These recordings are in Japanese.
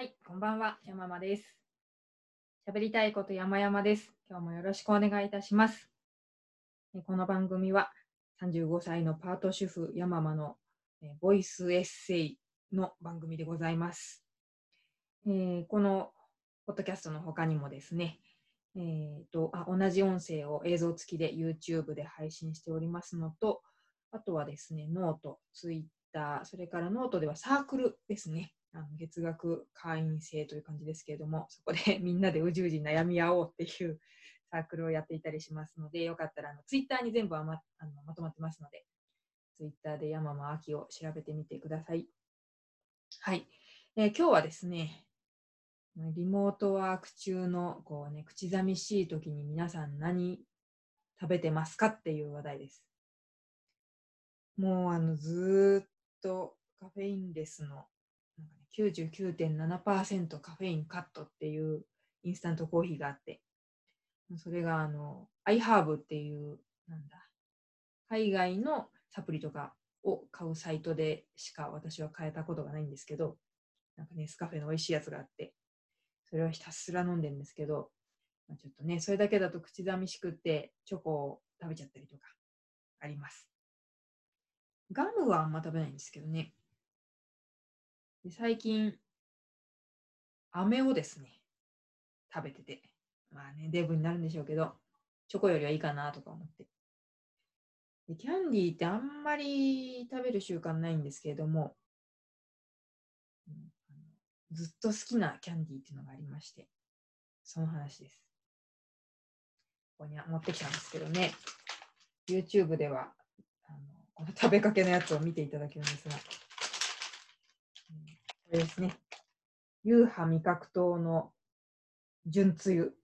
はい、こんばんは、山間です。喋りたいこと山々です。今日もよろしくお願いいたします。えこの番組は35歳のパート主婦山間のえボイスエッセイの番組でございます。えーこのポッドキャストの他にもですね、えーとあ同じ音声を映像付きで YouTube で配信しておりますのと、あとはですね、ノート、ツイッター、それからノートではサークルですね。あの月額会員制という感じですけれども、そこで みんなでうじうじ悩み合おうっていうサークルをやっていたりしますので、よかったらあのツイッターに全部はまあのまとまってますので、ツイッターで山間秋を調べてみてください。はい。えー今日はですね、リモートワーク中のこう、ね、口寂しい時に皆さん何食べてますかっていう話題です。もうあのずっとカフェインレスの、99.7%カフェインカットっていうインスタントコーヒーがあって、それがあの、iHerb っていう、なんだ、海外のサプリとかを買うサイトでしか私は買えたことがないんですけど、なんかネスカフェの美味しいやつがあって、それをひたすら飲んでるんですけど、まあ、ちょっとね、それだけだと口寂しくってチョコを食べちゃったりとかあります。ガムはあんま食べないんですけどね。で最近、飴をですね、食べてて、まあね、デブになるんでしょうけど、チョコよりはいいかなとか思って。でキャンディーってあんまり食べる習慣ないんですけれども、ずっと好きなキャンディーっていうのがありまして、その話です。ここに持ってきたんですけどね、YouTube ではあのこの食べかけのやつを見ていただけるんですが、れですね。ユーハ味覚糖の純つゆ。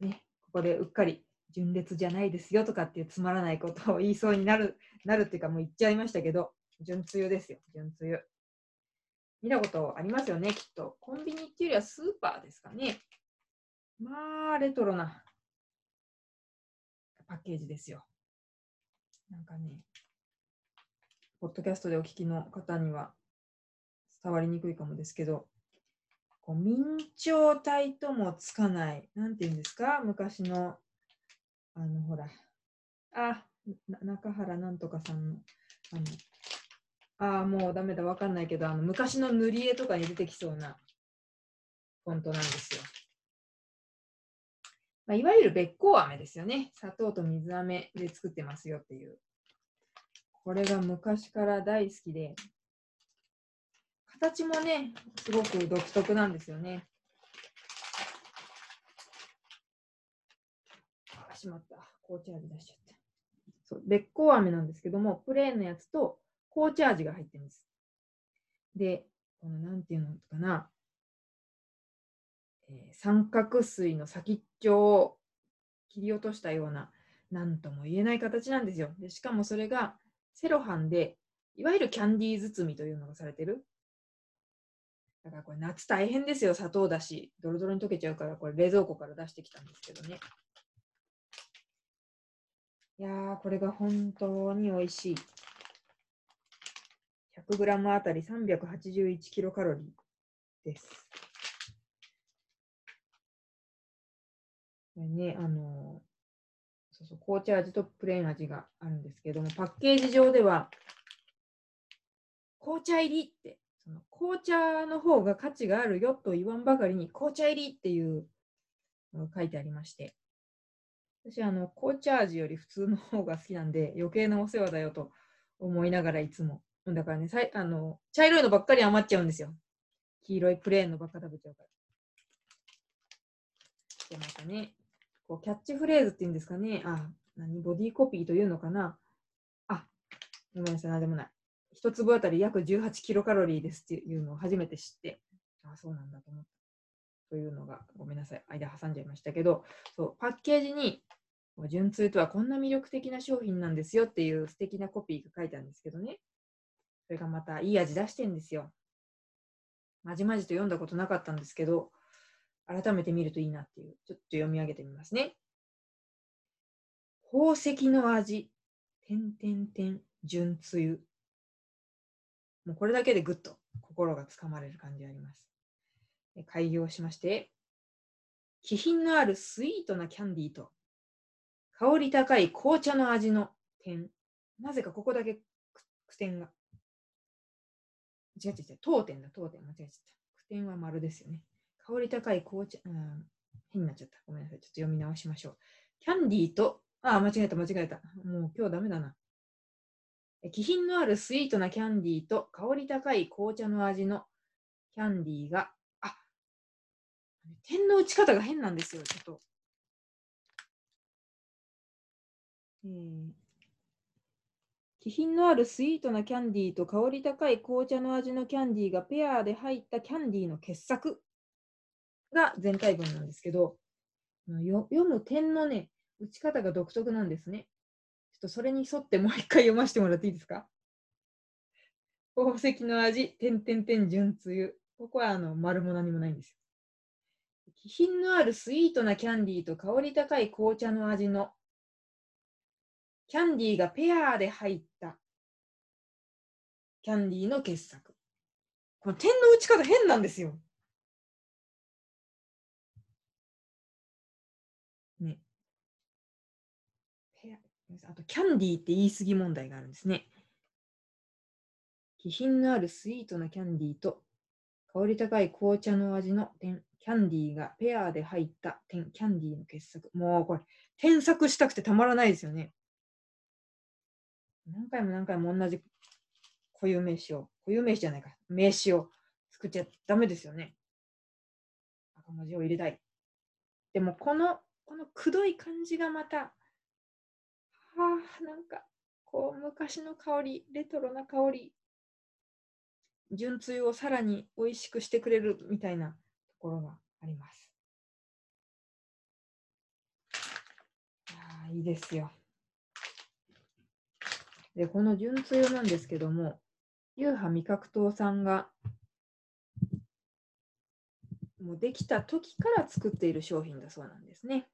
ね、ここでうっかり純烈じゃないですよとかっていうつまらないことを言いそうになる、なるっていうかもう言っちゃいましたけど、純つゆですよ、純つゆ。見たことありますよね、きっと。コンビニっていうよりはスーパーですかね。まあ、レトロなパッケージですよ。なんかね、ポッドキャストでお聞きの方には伝わりにくいかもですけど、こう明朝体ともつかない、なんていうんですか、昔の、あの、ほら、あ、中原なんとかさんの、あの、あーもうダメだ、わかんないけど、あの昔の塗り絵とかに出てきそうなフォントなんですよ。まあ、いわゆるべっこう飴ですよね。砂糖と水飴で作ってますよっていう。これが昔から大好きで、形もね、すごく独特なんですよね。あ、しまった。紅茶味出しちゃった。そう、べっこう飴なんですけども、プレーンのやつと紅茶味が入ってるんです。で、このなんていうのかな、えー三角錐の先っちょを切り落としたような、なんとも言えない形なんですよ。でしかもそれがセロハンで、いわゆるキャンディー包みというのがされてる。だからこれ夏大変ですよ、砂糖だし。ドロドロに溶けちゃうから、これ冷蔵庫から出してきたんですけどね。いやー、これが本当に美味しい。100g あたり381キロカロリーです。これね、あのそうそう、紅茶味とプレーン味があるんですけども、パッケージ上では、紅茶入りって、その紅茶の方が価値があるよと言わんばかりに、紅茶入りっていうのが書いてありまして、私、あの、紅茶味より普通の方が好きなんで、余計なお世話だよと思いながらいつも。だからね、さいあの茶色いのばっかり余っちゃうんですよ。黄色いプレーンのばっか食べちゃうから。で、またね、こうキャッチフレーズっていうんですかね。あ、何ボディコピーというのかな。あ、ごめんなさい、なんでもない。一粒あたり約18キロカロリーですっていうのを初めて知って、ああ、そうなんだと思った。というのが、ごめんなさい、間挟んじゃいましたけど、そうパッケージに、純通とはこんな魅力的な商品なんですよっていう素敵なコピーが書いてあるんですけどね。それがまたいい味出してんですよ。まじまじと読んだことなかったんですけど、改めて見るといいなっていう、ちょっと読み上げてみますね。宝石の味、てんてんてん、純つゆ。もうこれだけでぐっと心がつかまれる感じがあります。開業しまして、気品のあるスイートなキャンディーと、香り高い紅茶の味の点。なぜかここだけ句点が。違う違う違う、当点だ、当点。間違えちゃった。句点は丸ですよね。香り高い紅茶、うん、変になっちゃった。ごめんなさい。ちょっと読み直しましょう。キャンディーと、あ、間違えた、間違えた。もう今日ダメだな。気品のあるスイートなキャンディーと香り高い紅茶の味のキャンディーが、あ、点の打ち方が変なんですよ、ちょっと。えー、気品のあるスイートなキャンディーと香り高い紅茶の味のキャンディーがペアで入ったキャンディーの傑作が全体文なんですけど、読む点のね、打ち方が独特なんですね。ちょっとそれに沿ってもう一回読ませてもらっていいですか？宝石の味、点々点純つゆ。ここはあの丸も何もないんですよ。気品のあるスイートなキャンディーと香り高い紅茶の味のキャンディーがペアで入ったキャンディーの傑作。この点の打ち方変なんですよ。あと、キャンディーって言い過ぎ問題があるんですね。気品のあるスイートなキャンディーと香り高い紅茶の味の、キャンディーがペアで入った、キャンディーの傑作。もうこれ、添削したくてたまらないですよね。何回も何回も同じ固有名詞を、固有名詞じゃないか、名詞を作っちゃダメですよね。赤文字を入れたい。でも、この、このくどい感じがまた、はあ、なんか、こう、昔の香り、レトロな香り、純つゆをさらに美味しくしてくれるみたいなところがあります。あいいですよ。で、この純つゆなんですけども、ユーハ味覚糖さんがもうできた時から作っている商品だそうなんですね。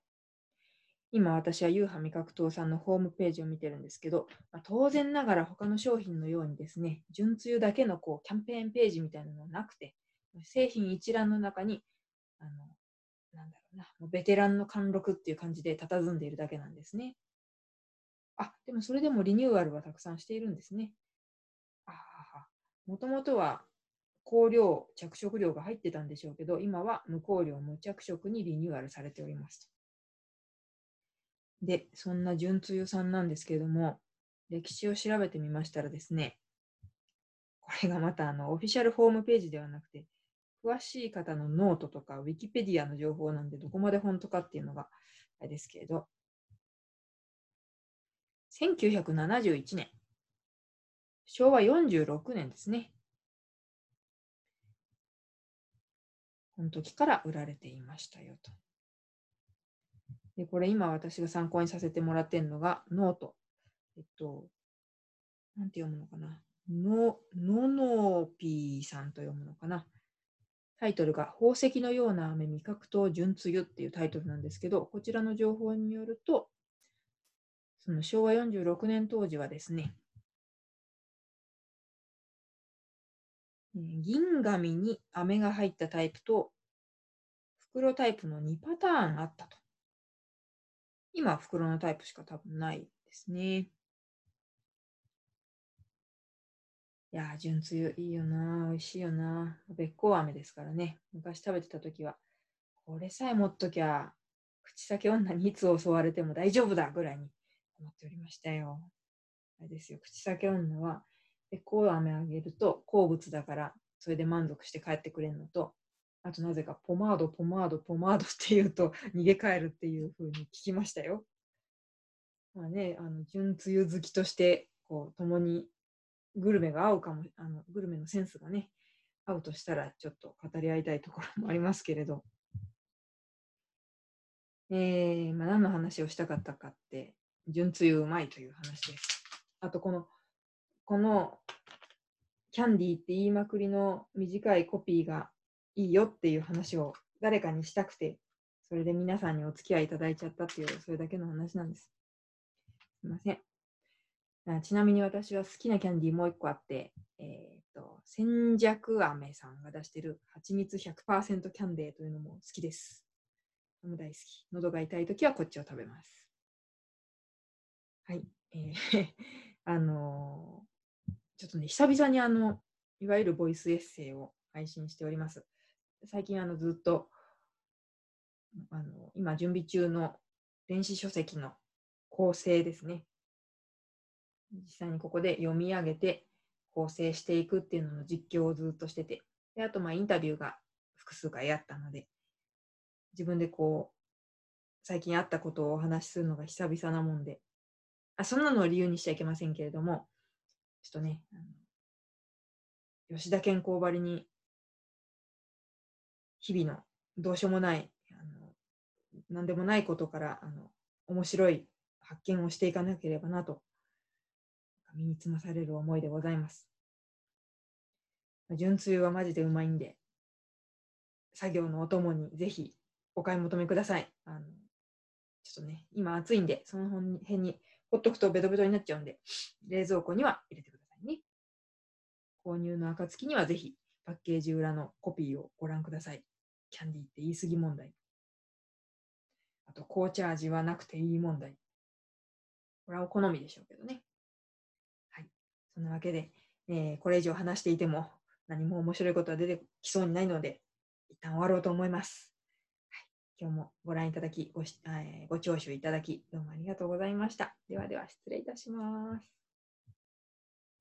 今私はユーハ味覚糖さんのホームページを見てるんですけど、まあ、当然ながら他の商品のようにですね、純つゆだけのこうキャンペーンページみたいなのはなくて、製品一覧の中に、あの、なんだろうな、もうベテランの貫禄っていう感じで佇んでいるだけなんですね。あ、でもそれでもリニューアルはたくさんしているんですね。あもともとは香料、着色料が入ってたんでしょうけど、今は無香料、無着色にリニューアルされておりますとで、そんな純露さんなんですけれども、歴史を調べてみましたらですね、これがまたあのオフィシャルホームページではなくて、詳しい方のノートとかウィキペディアの情報なんで、どこまで本当かっていうのがあれですけれど、1971年、昭和46年ですね。この時から売られていましたよと。で、これ今私が参考にさせてもらってるのがノート。えっと、なんて読むのかな。の、ののぴーさんと読むのかな。タイトルが宝石のような飴味覚糖純つゆっていうタイトルなんですけど、こちらの情報によると、その昭和46年当時はですね、銀紙に飴が入ったタイプと袋タイプの2パターンあったと。今、袋のタイプしか多分ないですね。いや、純つゆいいよな美味しいよなべっこう飴ですからね。昔食べてた時は、これさえ持っときゃ、口先女にいつ襲われても大丈夫だぐらいに思っておりましたよ。あれですよ、口先女は、べっこう飴あげると好物だから、それで満足して帰ってくれるのと、あとなぜかポマード、ポマード、ポマード って言うと逃げ帰るっていう風に聞きましたよ。まあね、あの純つゆ好きとしてこう共にグルメが合うかもあのグルメのセンスがね合うとしたらちょっと語り合いたいところもありますけれど、えーまあ、何の話をしたかったかって純つゆうまいという話です。あとこのこのキャンディーって言いまくりの短いコピーがいいよっていう話を誰かにしたくて、それで皆さんにお付き合いいただいちゃったっていう、それだけの話なんです。すいません。ちなみに私は好きなキャンディーもう一個あって、えー、と、千弱飴さんが出してる蜂蜜100%キャンディーというのも好きです。とも大好き。喉が痛いときはこっちを食べます。はい。えー あのー、ちょっとね、久々にあの、いわゆるボイスエッセイを配信しております。最近あのずっと、あの今準備中の電子書籍の構成ですね。実際にここで読み上げて構成していくっていうのの実況をずっとしてて、であとまあインタビューが複数回あったので、自分でこう、最近あったことをお話しするのが久々なもんで、あそんなのを理由にしちゃいけませんけれども、ちょっとね、吉田健康ばりに、日々のどうしようもない、あの何でもないことからあの面白い発見をしていかなければなと、身につまされる思いでございます。純粋はマジでうまいんで、作業のお供にぜひお買い求めください。あのちょっとね、今暑いんで、その辺にほっとくとベトベトになっちゃうんで、冷蔵庫には入れてくださいね。購入の暁にはぜひパッケージ裏のコピーをご覧ください。キャンディーって言い過ぎ問題。あと、紅茶味はなくていい問題。これはお好みでしょうけどね。はい。そんなわけで、えー、これ以上話していても何も面白いことは出てきそうにないので、一旦終わろうと思います。はい今日もご覧いただきごし、えー、ご聴取いただき、どうもありがとうございました。ではでは失礼いたします。